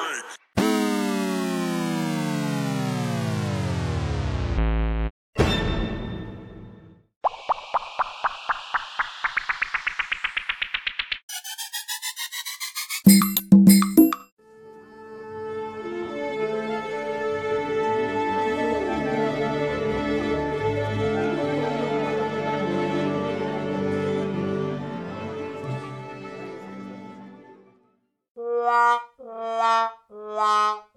break. 啦啦啦。